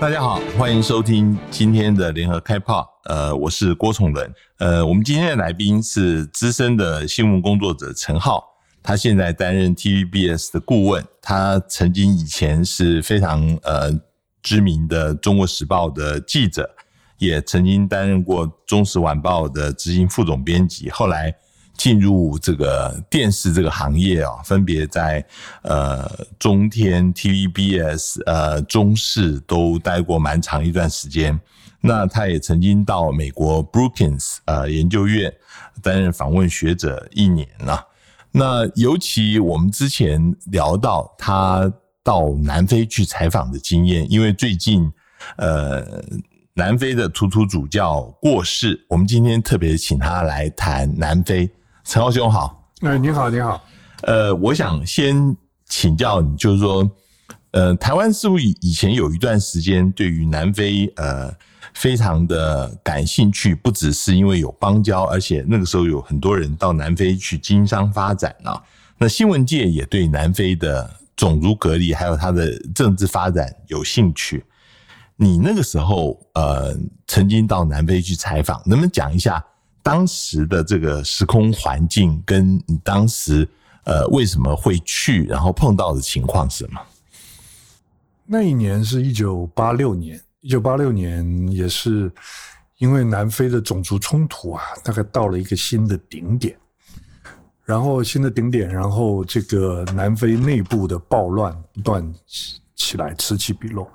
大家好，欢迎收听今天的联合开炮。呃，我是郭崇伦。呃，我们今天的来宾是资深的新闻工作者陈浩，他现在担任 TVBS 的顾问。他曾经以前是非常呃知名的《中国时报》的记者，也曾经担任过《中时晚报》的执行副总编辑，后来。进入这个电视这个行业啊，分别在呃中天、TVBS、呃中视都待过蛮长一段时间。那他也曾经到美国 Brookings 呃研究院担任访问学者一年了。那尤其我们之前聊到他到南非去采访的经验，因为最近呃南非的图图主教过世，我们今天特别请他来谈南非。陈浩兄好，哎，你好，你好。呃，我想先请教你，就是说，呃，台湾是不是以前有一段时间对于南非呃非常的感兴趣？不只是因为有邦交，而且那个时候有很多人到南非去经商发展啊。那新闻界也对南非的种族隔离还有它的政治发展有兴趣。你那个时候呃曾经到南非去采访，能不能讲一下？当时的这个时空环境，跟你当时呃为什么会去，然后碰到的情况是什么？那一年是一九八六年，一九八六年也是因为南非的种族冲突啊，大概到了一个新的顶点，然后新的顶点，然后这个南非内部的暴乱不断起来，此起彼落，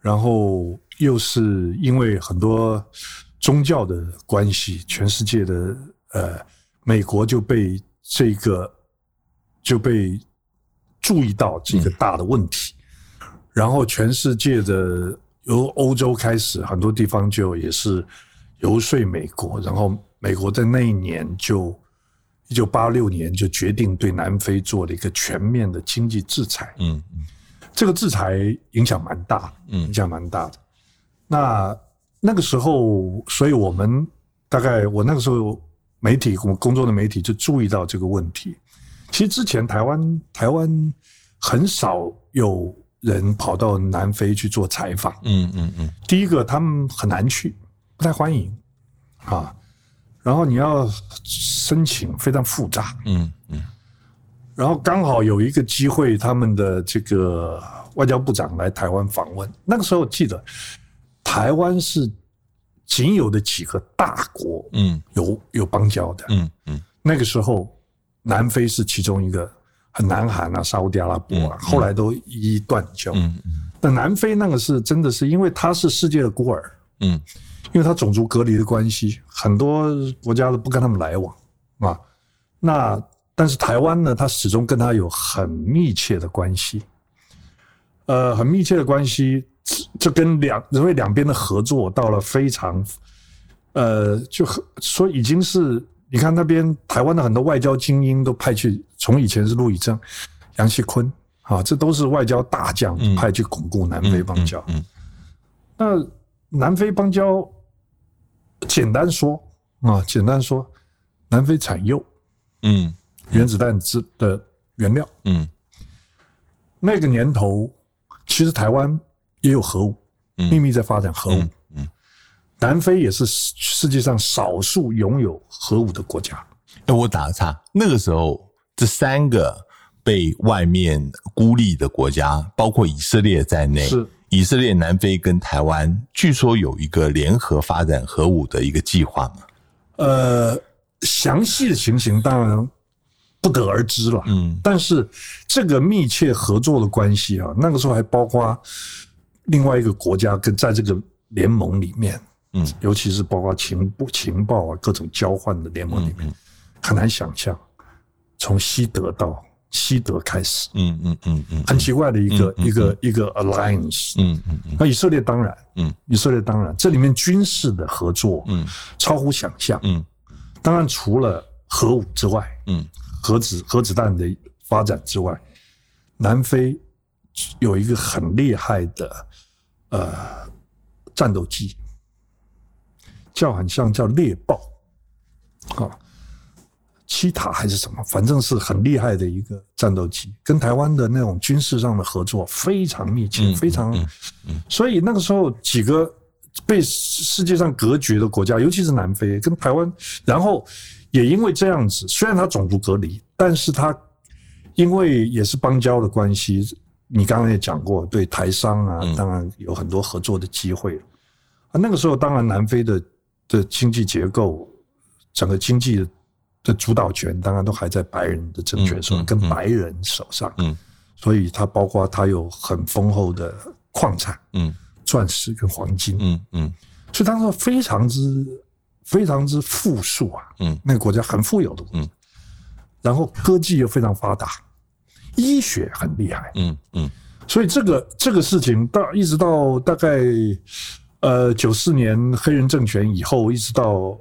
然后又是因为很多。宗教的关系，全世界的呃，美国就被这个就被注意到这个大的问题，然后全世界的由欧洲开始，很多地方就也是游说美国，然后美国在那一年就一九八六年就决定对南非做了一个全面的经济制裁。嗯嗯，这个制裁影响蛮大，嗯，影响蛮大的。那那个时候，所以我们大概我那个时候媒体我们工作的媒体就注意到这个问题。其实之前台湾台湾很少有人跑到南非去做采访。嗯嗯嗯。第一个，他们很难去，不太欢迎啊。然后你要申请非常复杂。嗯嗯。然后刚好有一个机会，他们的这个外交部长来台湾访问。那个时候记得。台湾是仅有的几个大国，嗯，有有邦交的，嗯嗯。那个时候，南非是其中一个，很南韩啊、沙特阿拉伯啊，后来都一一断交。嗯嗯。那南非那个是真的是，因为它是世界的孤儿，嗯，因为它种族隔离的关系，很多国家都不跟他们来往啊。那但是台湾呢，它始终跟他有很密切的关系，呃，很密切的关系。这跟两因为两边的合作到了非常，呃，就说已经是你看那边台湾的很多外交精英都派去，从以前是陆以正、杨锡坤啊，这都是外交大将派去巩固南非邦交。那南非邦交，简单说啊，简单说，南非产铀，嗯，原子弹之的原料，嗯，那个年头其实台湾。也有核武，秘密在发展核武。嗯，南非也是世界上少数拥有核武的国家。那我打个岔，那个时候这三个被外面孤立的国家，包括以色列在内，是以色列、南非跟台湾，据说有一个联合发展核武的一个计划嘛？呃，详细的情形当然不得而知了。嗯，但是这个密切合作的关系啊，那个时候还包括。另外一个国家跟在这个联盟里面，嗯，尤其是包括情报、情报啊各种交换的联盟里面，很难想象从西德到西德开始，嗯嗯嗯嗯，很奇怪的一个一个一个 alliance，嗯嗯嗯。那以色列当然，嗯，以色列当然，这里面军事的合作，嗯，超乎想象，嗯，当然除了核武之外，嗯，核子核子弹的发展之外，南非有一个很厉害的。呃，战斗机叫很像叫猎豹，啊，七塔还是什么，反正是很厉害的一个战斗机，跟台湾的那种军事上的合作非常密切，非常。所以那个时候几个被世界上隔绝的国家，尤其是南非跟台湾，然后也因为这样子，虽然它种族隔离，但是它因为也是邦交的关系，你刚刚也讲过，对台商啊，当然有很多合作的机会。啊，那个时候当然南非的的经济结构，整个经济。的主导权当然都还在白人的政权手上，跟白人手上。嗯，所以它包括它有很丰厚的矿产，嗯，钻石跟黄金，嗯嗯，所以当时非常之非常之富庶啊，嗯，那个国家很富有的，嗯，然后科技又非常发达，医学很厉害，嗯嗯，所以这个这个事情到一直到大概呃九四年黑人政权以后，一直到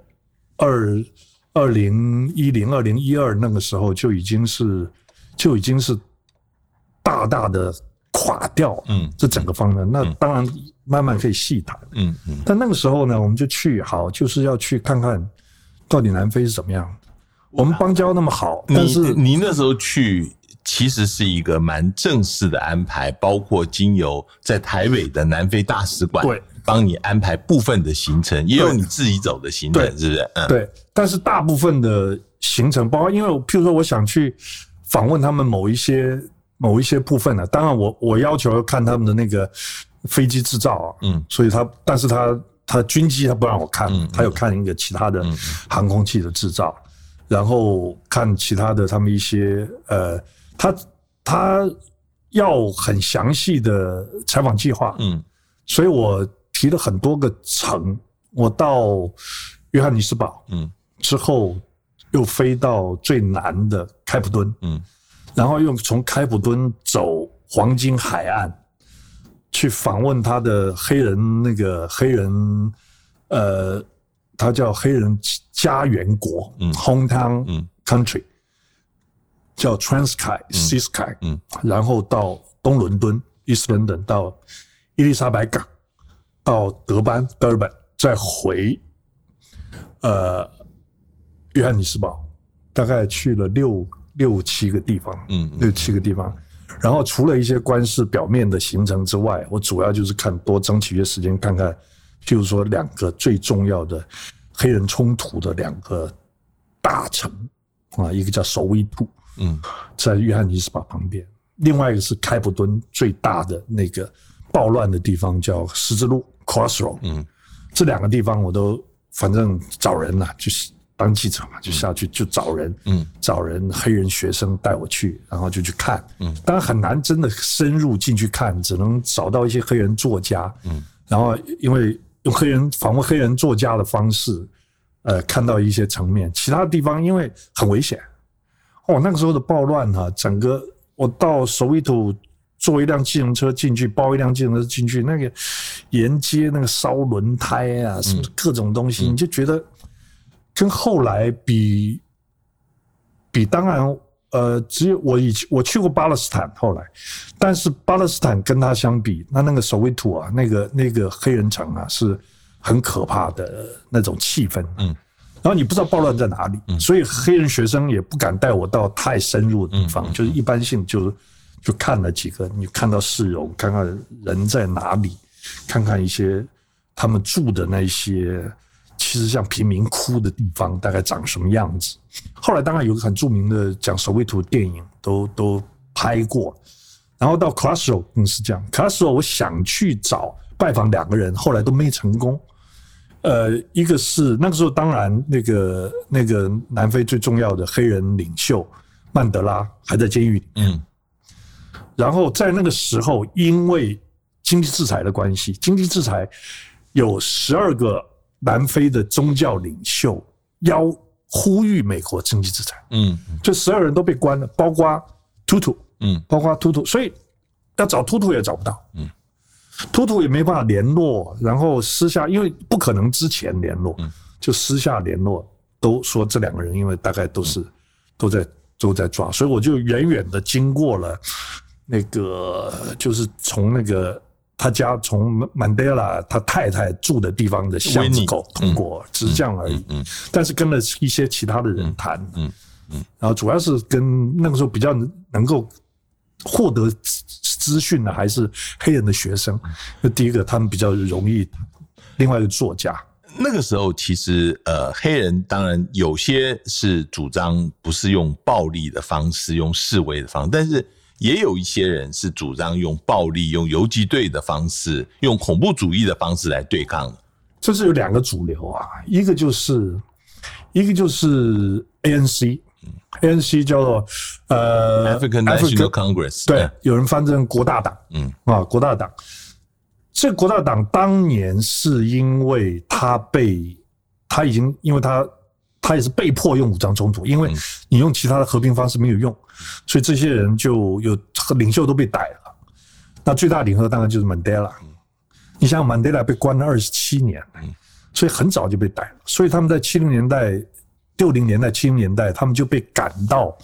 二。二零一零、二零一二那个时候就已经是，就已经是大大的垮掉，嗯，这整个方面，那当然慢慢可以细谈，嗯嗯。但那个时候呢，我们就去好，就是要去看看到底南非是怎么样。我们邦交那么好，但是你那时候去。其实是一个蛮正式的安排，包括经由在台北的南非大使馆对帮你安排部分的行程，也有你自己走的行程，是不是？嗯，对。但是大部分的行程，包括因为譬如说我想去访问他们某一些某一些部分呢，当然我我要求要看他们的那个飞机制造啊，嗯，所以他但是他他军机他不让我看，他有看一个其他的航空器的制造，然后看其他的他们一些呃。他他要很详细的采访计划，嗯，所以我提了很多个城，我到约翰尼斯堡，嗯，之后又飞到最南的开普敦，嗯，然后又从开普敦走黄金海岸去访问他的黑人那个黑人，呃，他叫黑人家园国，嗯，hometown country。叫 Transky、Sky，嗯，然后到东伦敦 East London，到伊丽莎白港，到德班 Durban，再回呃约翰尼斯堡，大概去了六六七个地方，嗯，六七个地方。然后除了一些官事表面的行程之外，我主要就是看多争取一些时间，看看，譬如说两个最重要的黑人冲突的两个大城啊，一个叫首维图。嗯，在约翰尼斯堡旁边，另外一个是开普敦最大的那个暴乱的地方叫十字路 （Crossroad）。嗯，这两个地方我都反正找人了，就是当记者嘛，就下去就找人，嗯，找人黑人学生带我去，然后就去看。嗯，当然很难真的深入进去看，只能找到一些黑人作家。嗯，然后因为用黑人访问黑人作家的方式，呃，看到一些层面，其他地方因为很危险。哦，那个时候的暴乱哈，整个我到首维土坐一辆计程车进去，包一辆计程车进去，那个沿街那个烧轮胎啊，什么各种东西，你就觉得跟后来比比，当然呃，只有我以前我去过巴勒斯坦，后来，但是巴勒斯坦跟他相比，那那个首维土啊，那个那个黑人城啊，是很可怕的那种气氛，嗯。然后你不知道暴乱在哪里，所以黑人学生也不敢带我到太深入的地方，就是一般性，就就看了几个，你看到市容，看看人在哪里，看看一些他们住的那些，其实像贫民窟的地方，大概长什么样子。后来当然有个很著名的讲守卫图电影，都都拍过。然后到 c l a s s r o 更是这样 c l a s s r o 我想去找拜访两个人，后来都没成功。呃，一个是那个时候，当然那个那个南非最重要的黑人领袖曼德拉还在监狱里。嗯。然后在那个时候，因为经济制裁的关系，经济制裁有十二个南非的宗教领袖要呼吁美国经济制裁。嗯。这十二人都被关了，包括图图。嗯。包括图图，所以要找图图也找不到。嗯。图图也没办法联络，然后私下，因为不可能之前联络，就私下联络，都说这两个人因为大概都是都在都在抓，所以我就远远的经过了那个，就是从那个他家从曼德拉他太太住的地方的巷子口通过，只是这样而已。但是跟了一些其他的人谈，嗯，然后主要是跟那个时候比较能够获得资资讯的还是黑人的学生。那第一个，他们比较容易；另外一个作家，那个时候其实呃，黑人当然有些是主张不是用暴力的方式，用示威的方式，但是也有一些人是主张用暴力、用游击队的方式、用恐怖主义的方式来对抗的。这是有两个主流啊，一个就是一个就是 ANC，ANC 叫做呃 African National Congress，对，有人翻成国大党，嗯啊，国大党。这国大党当年是因为他被他已经，因为他他也是被迫用武装冲突，因为你用其他的和平方式没有用，所以这些人就有领袖都被逮了。那最大领袖当然就是 Mandela。你想曼德拉被关了二十七年，所以很早就被逮了。所以他们在七零年代、六零年代、七零年代，他们就被赶到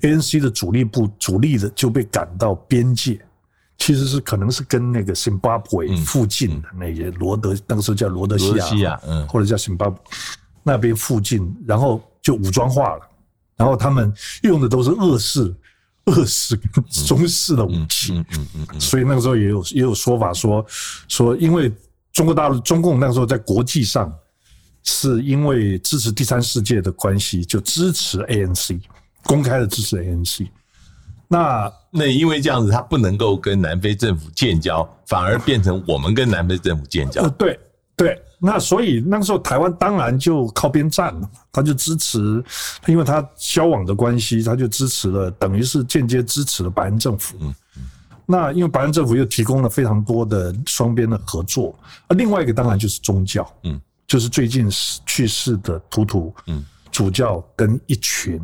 ANC 的主力部、主力的就被赶到边界，其实是可能是跟那个新巴布韦附近的那些罗德，那个时候叫罗德西亚，嗯，或者叫新巴布那边附近，然后就武装化了，然后他们用的都是恶式。俄式跟中式的武器，嗯嗯嗯，所以那个时候也有也有说法说说，因为中国大陆中共那个时候在国际上是因为支持第三世界的关系，就支持 ANC，公开的支持 ANC。那那因为这样子，他不能够跟南非政府建交，反而变成我们跟南非政府建交。对对。那所以那个时候台湾当然就靠边站了，他就支持，因为他交往的关系，他就支持了，等于是间接支持了白人政府。嗯嗯。那因为白人政府又提供了非常多的双边的合作，而另外一个当然就是宗教，嗯，就是最近去世的图图，嗯，主教跟一群，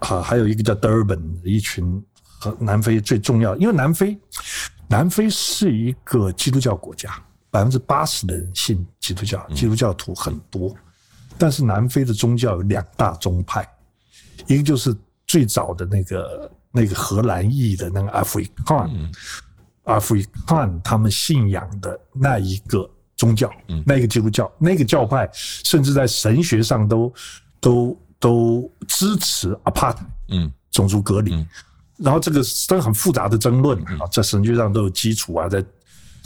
啊，还有一个叫 Durban 的一群，和南非最重要，因为南非，南非是一个基督教国家。百分之八十的人信基督教，基督教徒很多，但是南非的宗教有两大宗派，一个就是最早的那个那个荷兰裔的那个 African，African 他们信仰的那一个宗教，嗯。那个基督教，那个教派甚至在神学上都都都支持 apart，嗯，种族隔离，然后这个是很复杂的争论啊，在神学上都有基础啊，在。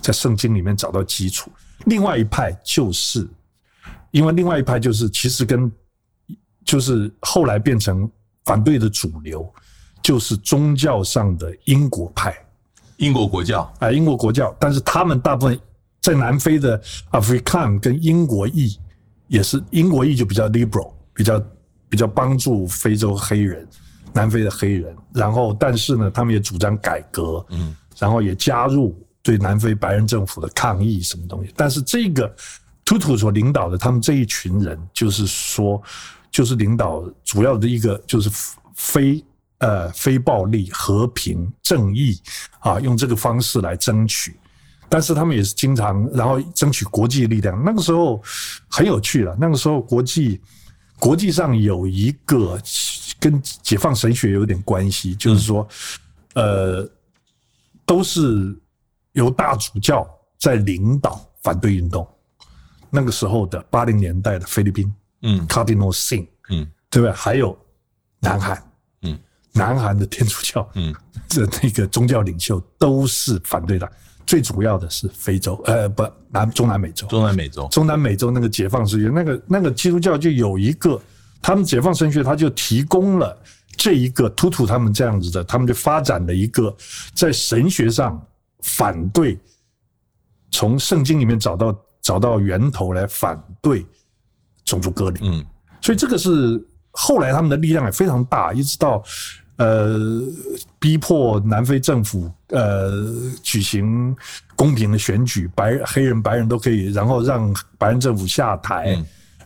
在圣经里面找到基础，另外一派就是，因为另外一派就是其实跟，就是后来变成反对的主流，就是宗教上的英国派，英国国教。啊，英国国教，但是他们大部分在南非的 African 跟英国裔也是英国裔就比较 liberal，比较比较帮助非洲黑人，南非的黑人，然后但是呢，他们也主张改革，嗯，然后也加入。对南非白人政府的抗议什么东西？但是这个图图所领导的他们这一群人，就是说，就是领导主要的一个就是非呃非暴力、和平、正义啊，用这个方式来争取。但是他们也是经常然后争取国际力量。那个时候很有趣了，那个时候国际国际上有一个跟解放神学有点关系，就是说，呃，都是。由大主教在领导反对运动，那个时候的八零年代的菲律宾，嗯，Cardinal Sing，嗯，对不对？还有南韩，嗯，南韩的天主教，嗯，这那个宗教领袖都是反对的。最主要的是非洲，呃，不，南中南美洲，中南美洲，中南美洲那个解放神学，那个那个基督教就有一个，他们解放神学，他就提供了这一个突突他们这样子的，他们就发展了一个在神学上。反对从圣经里面找到找到源头来反对种族隔离，嗯，所以这个是后来他们的力量也非常大，一直到呃逼迫南非政府呃举行公平的选举，白黑人白人都可以，然后让白人政府下台，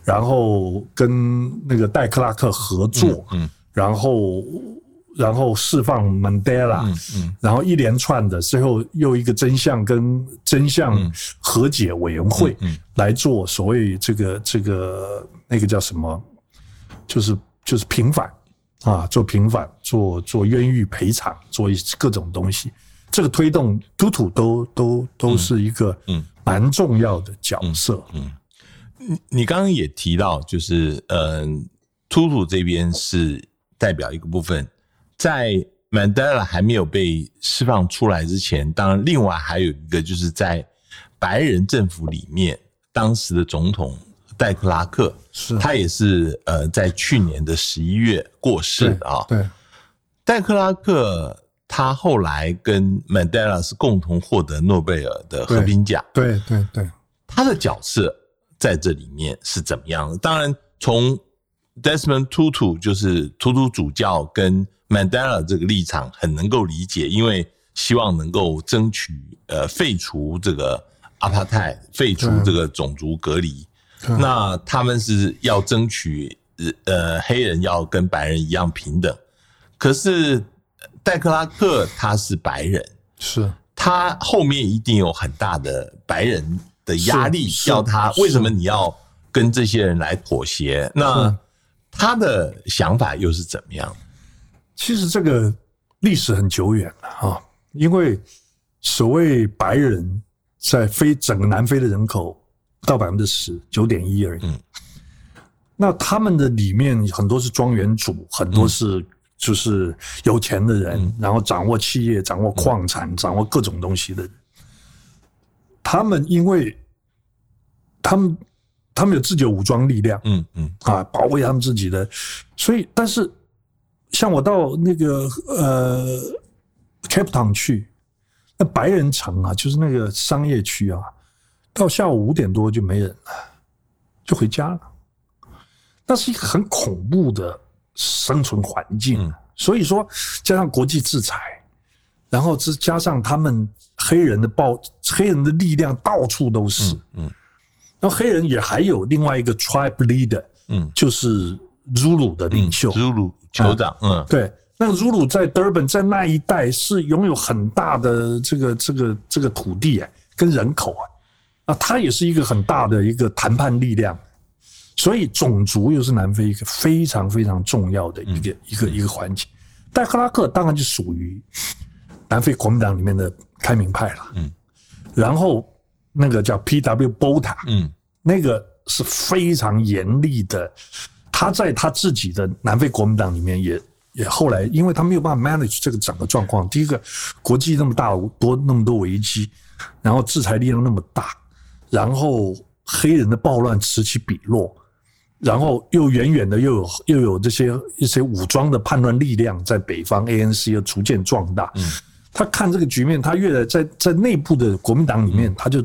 然后跟那个戴克拉克合作，嗯，然后。然后释放 Mandela，然后一连串的，最后又一个真相跟真相和解委员会来做所谓这个这个那个叫什么，就是就是平反啊，做平反，做做冤狱赔偿，做各种东西。这个推动突突都都都是一个嗯蛮重要的角色。嗯，你你刚刚也提到，就是嗯，突突这边是。代表一个部分，在曼德拉还没有被释放出来之前，当然另外还有一个就是在白人政府里面，当时的总统戴克拉克，是他也是呃在去年的十一月过世的啊。对，戴克拉克他后来跟曼德拉是共同获得诺贝尔的和平奖，对，对，对，他的角色在这里面是怎么样的？当然，从 Desmond Tutu 就是图图主教跟 Mandela 这个立场很能够理解，因为希望能够争取呃废除这个 apartheid，废除这个种族隔离。那他们是要争取呃黑人要跟白人一样平等，可是戴克拉克他是白人，是。他后面一定有很大的白人的压力，要他为什么你要跟这些人来妥协？那他的想法又是怎么样？其实这个历史很久远了哈，因为所谓白人在非整个南非的人口不到百分之十，九点一而已。嗯那他们的里面很多是庄园主，很多是就是有钱的人，然后掌握企业、掌握矿产、掌握各种东西的人。他们因为他们他们有自己的武装力量，嗯嗯啊，保卫他们自己的。所以，但是像我到那个呃 Cape Town 去，那白人城啊，就是那个商业区啊，到下午五点多就没人了，就回家了。那是一个很恐怖的生存环境。嗯所以说，加上国际制裁，然后再加上他们黑人的暴，黑人的力量到处都是。嗯然后黑人也还有另外一个 tribe leader，嗯，就是 Zulu 的领袖。祖鲁酋长，嗯对，那个 Zulu 在 Durban 在那一带是拥有很大的这个这个这个土地哎，跟人口啊，啊，它也是一个很大的一个谈判力量。所以种族又是南非一个非常非常重要的一个、一个一个环节。戴克拉克当然就属于南非国民党里面的开明派了，嗯，然后那个叫 P.W. Botha，嗯那个是非常严厉的。他在他自己的南非国民党里面也也后来，因为他没有办法 manage 这个整个状况。第一个，国际那么大多那么多危机，然后制裁力量那么大，然后黑人的暴乱此起彼落，然后又远远的又有又有这些一些武装的叛乱力量在北方 ANC 又逐渐壮大。嗯。他看这个局面，他越来在在内部的国民党里面，他就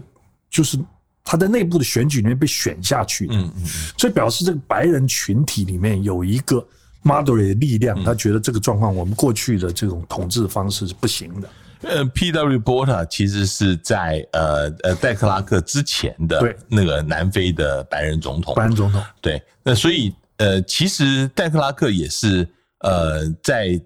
就是他在内部的选举里面被选下去，嗯嗯。所以表示这个白人群体里面有一个 moderate 的力量，他觉得这个状况我们过去的这种统治方式是不行的。呃，P.W. Porter 其实是在呃呃戴克拉克之前的对那个南非的白人总统，白人总统对，那所以呃，其实戴克拉克也是呃，在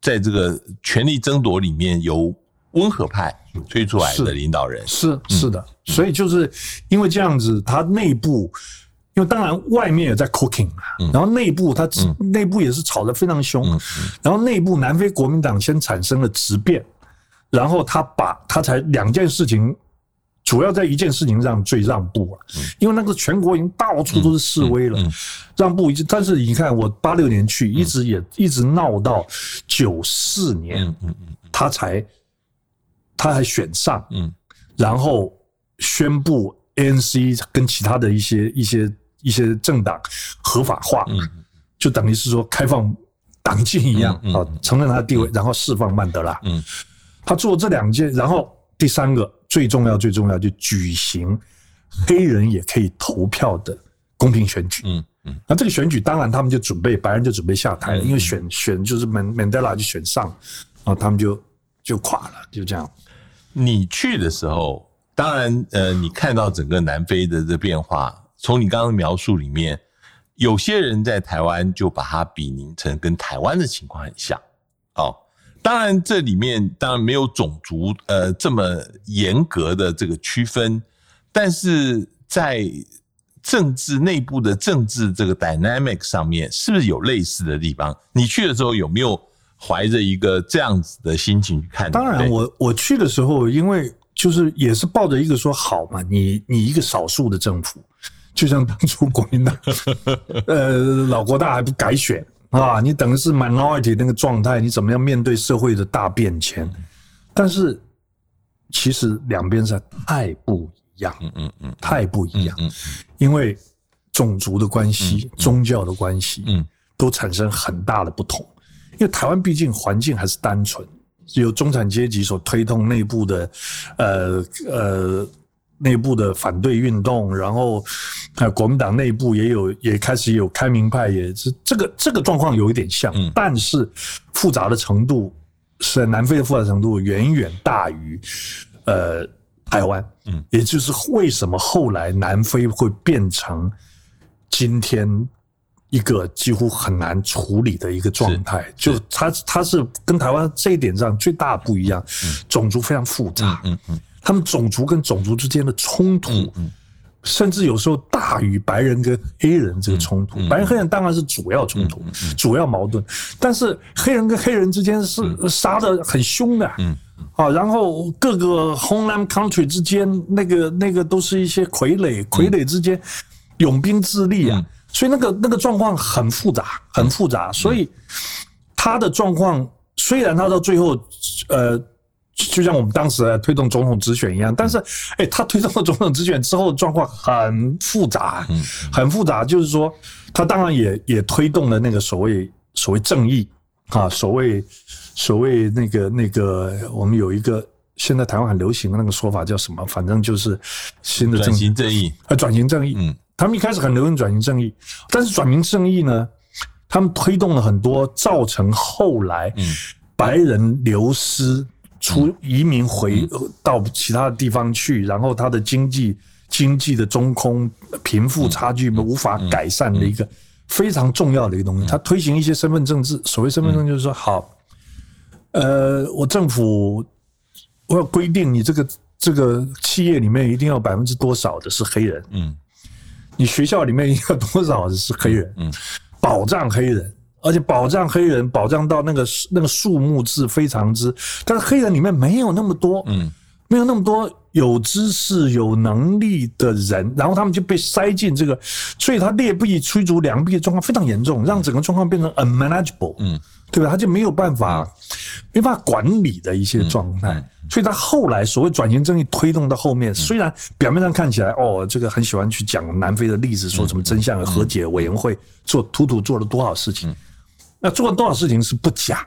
在这个权力争夺里面由温和派推出来的领导人，是是的，所以就是因为这样子，他内部。因为当然外面也在 cooking 啊，然后内部他内部也是吵得非常凶，然后内部南非国民党先产生了质变，然后他把他才两件事情，主要在一件事情上最让步了，因为那个全国已经到处都是示威了，让步已经，但是你看我八六年去，一直也一直闹到九四年，他才他还选上，嗯。然后宣布 ANC 跟其他的一些一些一些政党合法化，嗯就等于是说开放党禁一样啊，承认他的地位，然后释放曼德拉。嗯他做这两件，然后第三个最重要最重要就举行黑人也可以投票的公平选举。嗯嗯那这个选举当然他们就准备，白人就准备下台了，因为选选就是曼曼德拉就选上了，然后他们就就垮了，就这样。你去的时候，当然，呃，你看到整个南非的这变化，从你刚刚的描述里面，有些人在台湾就把它比拟成跟台湾的情况很像。哦，当然这里面当然没有种族呃这么严格的这个区分，但是在政治内部的政治这个 dynamic 上面，是不是有类似的地方？你去的时候有没有怀着一个这样子的心情去看？当然对我，我去的时候，因为就是也是抱着一个说好嘛，你你一个少数的政府，就像当初国民党，呃，老国大还不改选，啊，你等于是 minority 那个状态，你怎么样面对社会的大变迁？但是其实两边是太不一样，嗯嗯嗯太不一样，嗯因为种族的关系、宗教的关系，嗯都产生很大的不同。因为台湾毕竟环境还是单纯，有中产阶级所推动内部的，呃呃。内部的反对运动，然后，呃，国民党内部也有，也开始有开明派，也是这个这个状况有一点像，嗯。但是复杂的程度是南非的复杂程度远远大于呃台湾，嗯，也就是为什么后来南非会变成今天一个几乎很难处理的一个状态，就它它是跟台湾这一点上最大不一样，种族非常复杂，嗯嗯他们种族跟种族之间的冲突，嗯甚至有时候大于白人跟黑人这个冲嗯突。白人黑人当然是主要冲突、主要矛盾，但是黑人跟黑人之间是杀的很凶的。嗯啊，然后各个 homeland country 之间，那个那个都是一些傀儡，傀儡之间拥兵自立啊，嗯所以那个那个状况很复杂，很复嗯杂。所以他的状况虽然他到最后，呃。就像我们当时在推动总统直选一样，但是，哎，他推动了总统直选之后，状况很复杂，嗯很复杂。就是说，他当然也也推动了那个所谓所谓正义啊，所谓所谓那个那个，我们有一个现在台湾很流行的那个说法叫什么？反正就是新的转正型正义，啊转型正义。嗯他们一开始很流行转型正义，但是转型正义呢，他们推动了很多，造成后来嗯白人流失、出移民回呃到其他的地方去，然后他的经济经济的中空、贫富差距无法改善的一个非常重要的一个东西。他推行一些身份政治，所谓身份证就是说，好，呃，我政府我要规定你这个这个企业里面一定要百分之多少的是黑人，嗯。你学校里面要多少是黑人？嗯，保障黑人，而且保障黑人，保障到那个那个数目字非常之，但是黑人里面没有那么多，嗯。没有那么多有知识、有能力的人，然后他们就被塞进这个，所以他劣币驱逐良币的状况非常严重，让整个状况变成 unmanageable，嗯，对吧？他就没有办法，没办法管理的一些状态。所以他后来所谓转型正义推动到后面，虽然表面上看起来哦，这个很喜欢去讲南非的例子，说什么真相和解委员会做图图做了多少事情，那做了多少事情是不假。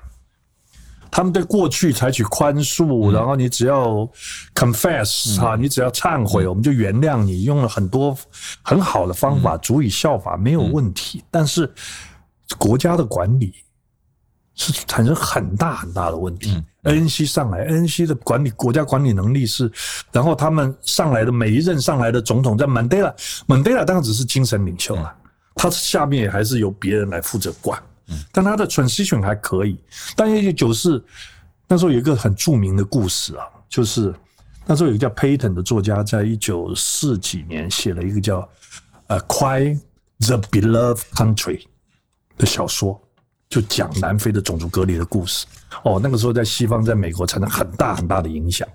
他们对过去采取宽恕，然后你只要 confess 哈、你只要忏悔，我们就原谅你，用了很多很好的方法，足以效法，没有问题。但是国家的管理是产生很大很大的问题。ANC 上来，ANC 的管理国家管理能力是，然后他们上来的每一任上来的总统，在 Mandela，Mandela 当然只是精神领袖了，他下面也还是由别人来负责管。但他的 transition 还可以。但一九九四那时候有一个很著名的故事啊，就是那时候有一个叫 Payton 的作家，在一九四几年写了一个叫呃《Cry the Beloved Country》的小说，就讲南非的种族隔离的故事。哦，那个时候在西方，在美国产生很大很大的影响。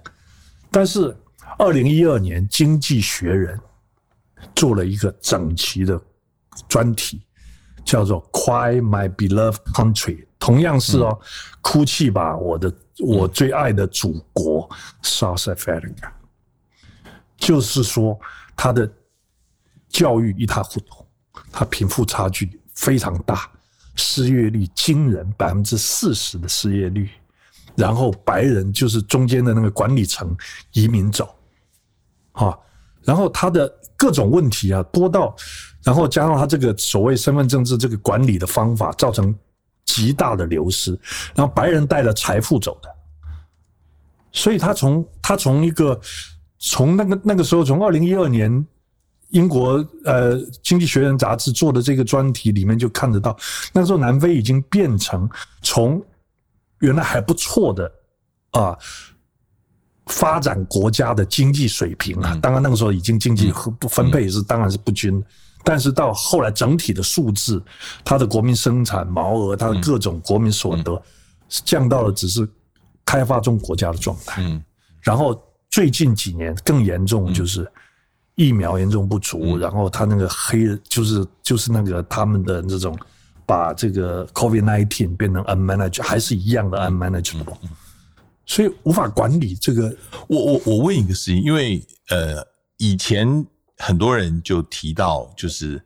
但是二零一二年，《经济学人》做了一个整齐的专题。叫做 Cry My Beloved Country，同样是哦，哭泣吧，我的我最爱的祖国 South Africa。就是说，他的教育一塌糊涂，他贫富差距非常大，失业率惊人，百分之四十的失业率，然后白人就是中间的那个管理层移民走，啊，然后他的各种问题啊多到。然后加上他这个所谓身份政治这个管理的方法，造成极大的流失，然后白人带了财富走的，所以他从他从一个从那个那个时候，从二零一二年英国呃《经济学人》杂志做的这个专题里面就看得到，那时候南非已经变成从原来还不错的啊。发展国家的经济水平啊，当然那个时候已经经济不分配是当然是不均，但是到后来整体的数字，它的国民生产毛额，它的各种国民所得，降到了只是开发中国家的状态。嗯，然后最近几年更严重，就是疫苗严重不足，然后他那个黑就是就是那个他们的这种把这个 COVID nineteen 变成 unmanaged，还是一样的 unmanageable，所以无法管理这个。我我我问一个事情，因为呃，以前很多人就提到，就是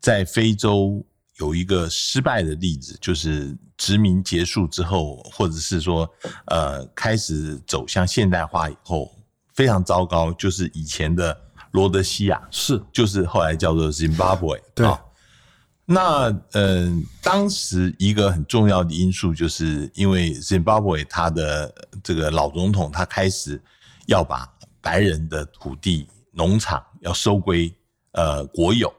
在非洲有一个失败的例子，就是殖民结束之后，或者是说呃开始走向现代化以后，非常糟糕，就是以前的罗德西亚，是就是后来叫做 Zimbabwe，对啊那嗯、当时一个很重要的因素，就是因为 Zimbabwe 他的这个老总统，他开始要把白人的土地、农场要收归呃国有。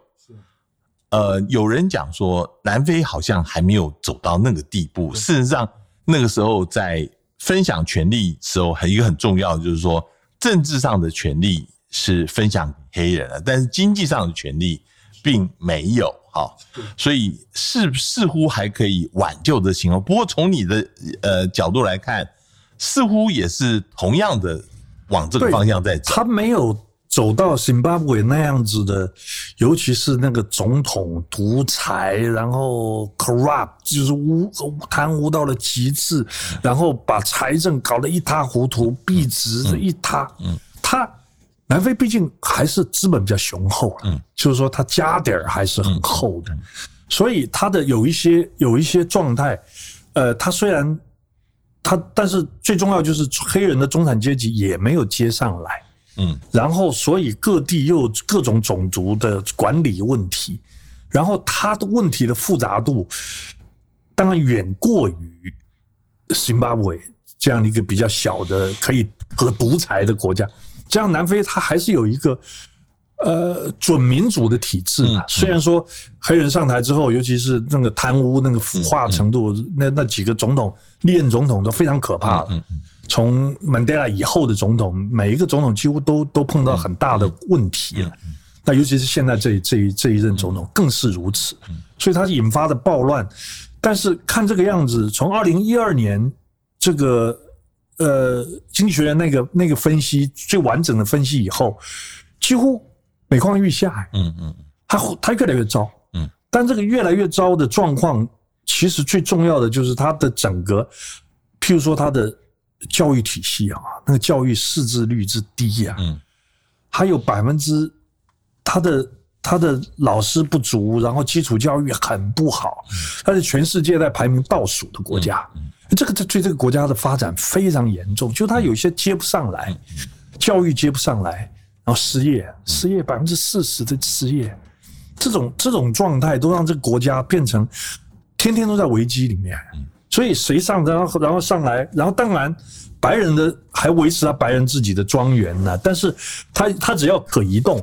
呃，有人讲说，南非好像还没有走到那个地步。事实上，那个时候在分享权利时候，很一个很重要的就是说，政治上的权利是分享给黑人的，但是经济上的权利并没有。好，所以似似乎还可以挽救的情况。不过从你的呃角度来看，似乎也是同样的往这个方向在走。他没有走到 Zimbabwe 那样子的，尤其是那个总统独裁，然后 corrupt 就是污贪污到了极致，然后把财政搞得一塌糊涂，币值的一塌。嗯，他南非毕竟还是资本比较雄厚嗯，就是说它家底儿还是很厚的，所以它的有一些有一些状态，呃，它虽然。它，但是最重要就是黑人的中产阶级也没有接上来，嗯，然后所以各地又各种种族的管理问题，然后它的问题的复杂度当然远过于津巴布韦这样的一个比较小的可以和独裁的国家，这样南非它还是有一个。呃，准民主的体制嘛，虽然说黑人上台之后，尤其是那个贪污、那个腐化程度，那那几个总统、历任总统都非常可怕的。从曼德拉以后的总统，每一个总统几乎都都碰到很大的问题了。那尤其是现在这这一这一任总统更是如此，所以它引发的暴乱。但是看这个样子，从二零一二年这个呃经济学人那个那个分析最完整的分析以后，几乎每况愈下。嗯嗯它它越来越糟，嗯，但这个越来越糟的状况，其实最重要的就是它的整个，譬如说它的教育体系啊，那个教育识字率之低啊，嗯，还有百分之它的它的老师不足，然后基础教育很不好，他是全世界在排名倒数的国家，这个对这个国家的发展非常严重，就他有些接不上来，教育接不上来，然后失业，失业百分之四十的失业。这种这种状态都让这个国家变成天天都在危机里面，所以谁上然后然后上来，然后当然白人的还维持他白人自己的庄园呢，但是他他只要可移动，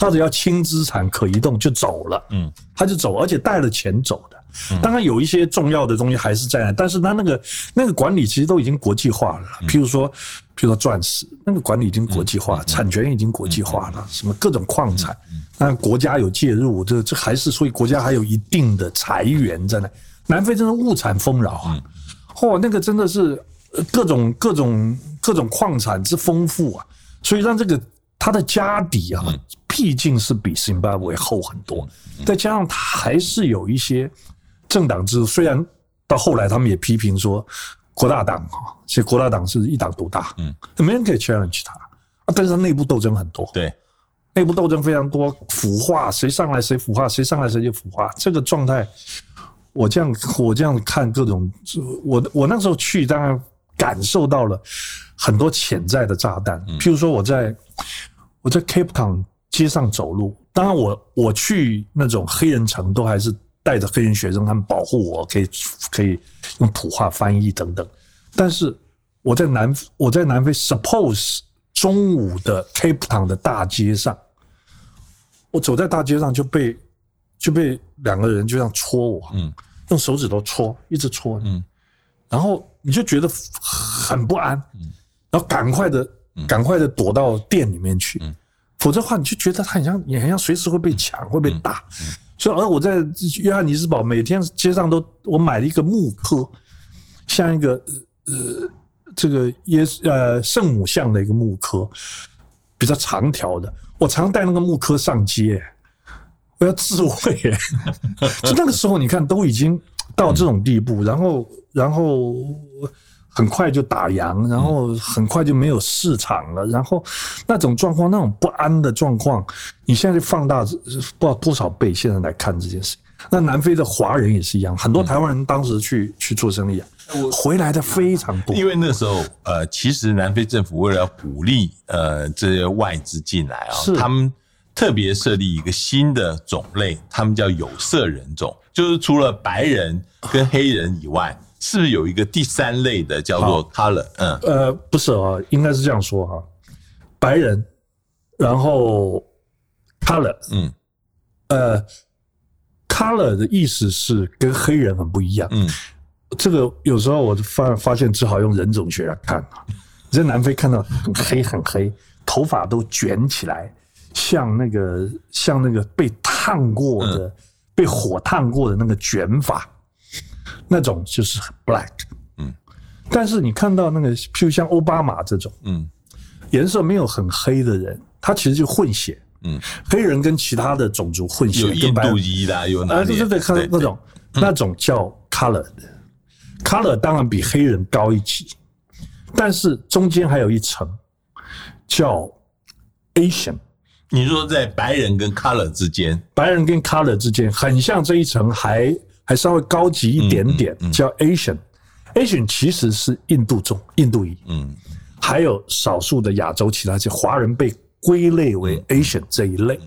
他只要轻资产可移动就走了，嗯，他就走，而且带了钱走的。当然有一些重要的东西还是在那，但是他那个那个管理其实都已经国际化了，譬如说，譬如说钻石那个管理已经国际化，产权已经国际化了，什么各种矿产，那国家有介入，这这还是所以国家还有一定的财源在那。南非真的物产丰饶啊，嚯、那个真的是呃各种各种各种矿产之丰富啊，所以让这个它的家底啊，毕竟是比津巴布韦厚很多，再加上他还是有一些。政党制度虽然到后来他们也批评说国大党啊，其实国大党是一党独大，嗯，没人可以 challenge 他啊，但是他内部斗争很多，对，内部斗争非常多，腐化谁上来谁腐化，谁上来谁就腐化，这个状态，我这样我这样看各种，我我那时候去当然感受到了很多潜在的炸弹，譬如说我在我在 Cape Town 街上走路，当然我我去那种黑人城都还是。带着黑人学生，他们保护我，可以可以用普话翻译等等。但是我在南我在南非，suppose 中午的 Cape Town 的大街上，我走在大街上就被就被两个人就这样戳我，嗯，用手指头戳，一直戳，嗯，然后你就觉得很不安，嗯，然后赶快的赶快的躲到店里面去，嗯，否则的话你就觉得他很像，你很像随时会被抢，会被打。所以，而我在约翰尼斯堡，每天街上都我买了一个木刻，像一个呃这个耶呃圣母像的一个木刻，比较长条的。我常带那个木刻上街，我要自卫耶。就那个时候，你看都已经到这种地步，然后然后很快就打烊，然后很快就没有市场了，然后那种状况，那种不安的状况，你现在就放大不知道多少倍，现在来看这件事。那南非的华人也是一样，很多台湾人当时去去做生意啊，回来的非常多。因为那时候，呃，其实南非政府为了鼓励呃这些外资进来啊，是他们特别设立一个新的种类，他们叫有色人种，就是除了白人跟黑人以外，是不是有一个第三类的叫做 color？嗯。呃，不是啊，应该是这样说哈，白人，然后 color，嗯。呃，color 的意思是跟黑人很不一样。嗯。这个有时候我发发现只好用人种学来看啊。你在南非看到很黑很黑，头发都卷起来，像那个像那个被烫过的、被火烫过的那个卷发，那种就是 black。嗯，但是你看到那个，譬如像奥巴马这种嗯。颜色没有很黑的人，他其实就混血。嗯，黑人跟其他的种族混血，有印度裔的啊，有哪啊，里？对对对，看那种那种叫 color 的，color 当然比黑人高一级，但是中间还有一层叫 Asian，你说在白人跟 color 之间，白人跟 color 之间很像这一层还还稍微高级一点点，叫 Asian。Asian 其实是印度种，印度裔，嗯。还有少数的亚洲其他些华人被归类为 Asian 这一类。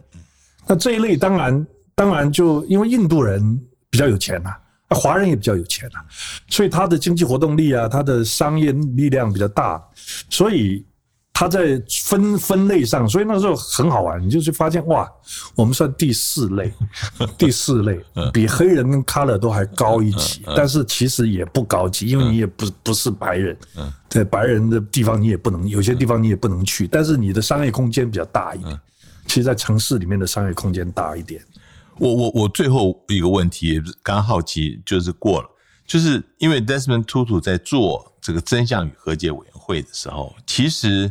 那这一类当然当然就因为印度人比较有钱呐、啊，华人也比较有钱呐、所以他的经济活动力啊，他的商业力量比较大，所以他在分分类上，所以那时候很好玩，你就是发现哇，我们算第四类，第四类比黑人跟 color 都还高一级，但是其实也不高级，因为你也不不是白人，在白人的地方你也不能，有些地方你也不能去，但是你的商业空间比较大一点。其实，在城市里面的商业空间大一点。我我我最后一个问题，刚好奇，就是过了，就是因为 Desmond Tutu 在做这个真相与和解委员会的时候，其实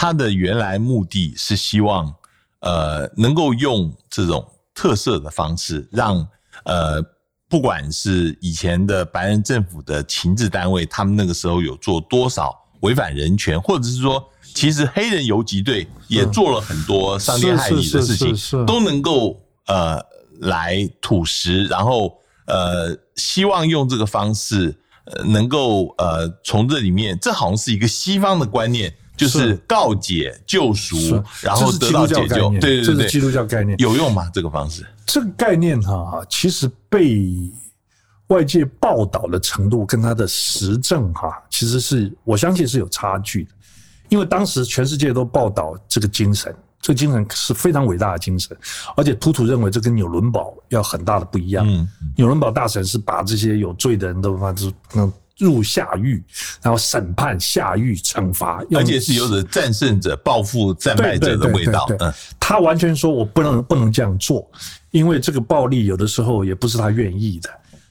他的原来目的是希望呃能够用这种特色的方式，让呃不管是以前的白人政府的情治单位，他们那个时候有做多少违反人权，或者是说。其实黑人游击队也做了很多伤天害理的事情都能够呃来吐实，然后呃希望用这个方式呃能够呃从这里面，这好像是一个西方的观念，就是是告解救赎，然后得这是基督教到解救。概念，对对对这是基督教概念。有用吗？这个方式？这个概念哈、其实被外界报道的程度跟它的实证哈、其实是我相信是有差距的。因为当时全世界都报道这个精神，这个精神是非常伟大的精神，而且图图认为这跟纽伦堡要很大的不一样。嗯纽伦堡大神是把这些有罪的人都把这嗯入下狱，然后审判、下狱、惩罚，而且是有着战胜者报复战败者的味道。对对对对嗯他完全说我不能不能这样做，因为这个暴力有的时候也不是他愿意的。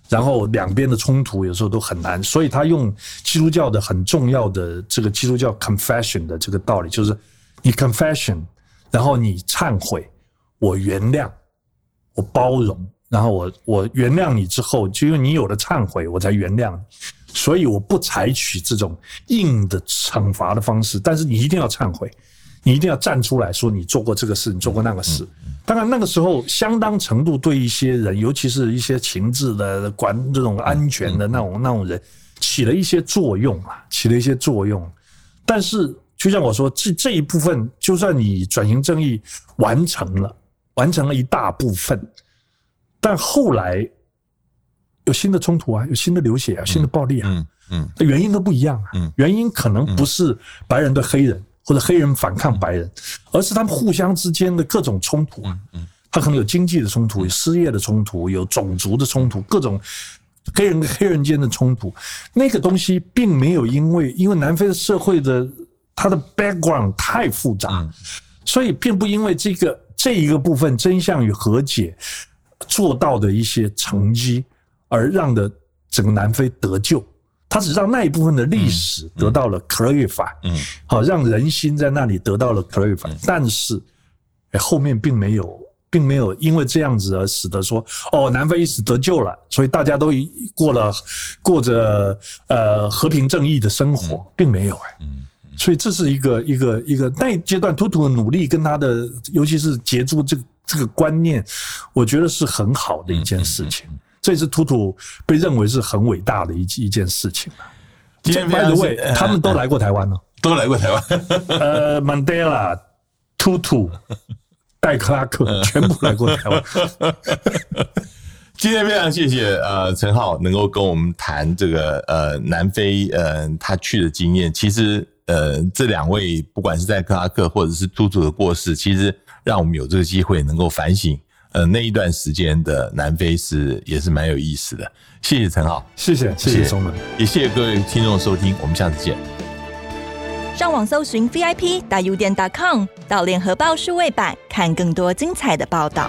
然后两边的冲突有时候都很难，所以他用基督教的很重要的这个基督教 confession 的这个道理，就是你 confession，然后你忏悔，我原谅，我包容，然后我我原谅你之后，就因为你有了忏悔，我才原谅你。所以我不采取这种硬的惩罚的方式，但是你一定要忏悔，你一定要站出来说你做过这个事，你做过那个事。当然那个时候相当程度对一些人，尤其是一些情志的管这种安全的那种那种人，起了一些作用啊，起了一些作用。但是就像我说，这这一部分，就算你转型正义完成了，完成了一大部分，但后来有新的冲突啊，有新的流血啊，新的暴力啊，嗯嗯。原因都不一样啊。嗯。原因可能不是白人对黑人，或者黑人反抗白人，而是他们互相之间的各种冲突啊。嗯他可能有经济的冲突，有失业的冲突，有种族的冲突，各种黑人跟黑人间的冲突。那个东西并没有因为因为南非的社会的它的 background 太复杂，所以并不因为这个这一个部分真相与和解做到的一些成绩，而让的整个南非得救。他只让那一部分的历史得到了 clarify，嗯，好让人心在那里得到了 clarify，但是哎后面并没有并没有因为这样子而使得说哦，南非一死得救了，所以大家都过了过着呃和平正义的生活，并没有哎。嗯。所以这是一个一个一个那一阶段，图图的努力跟他的，尤其是结住这个这个观念，我觉得是很好的一件事情。这是图图被认为是很伟大的一一件事情。今天，by the way，他们都来过台湾呢，都来过台湾。呃，Mandela、图图、戴克拉克 全部来过台湾。今天非常谢谢呃陈浩能够跟我们谈这个呃南非呃他去的经验。其实。呃，这两位不管是在克拉克或者是突突的过世，其实让我们有这个机会能够反省。呃，那一段时间的南非是也是蛮有意思的。谢谢陈浩，谢谢谢谢松文，也谢谢各位听众收听，我们下次见。上网搜寻 VIP 大 U 店 .com 到联合报数位版看更多精彩的报道。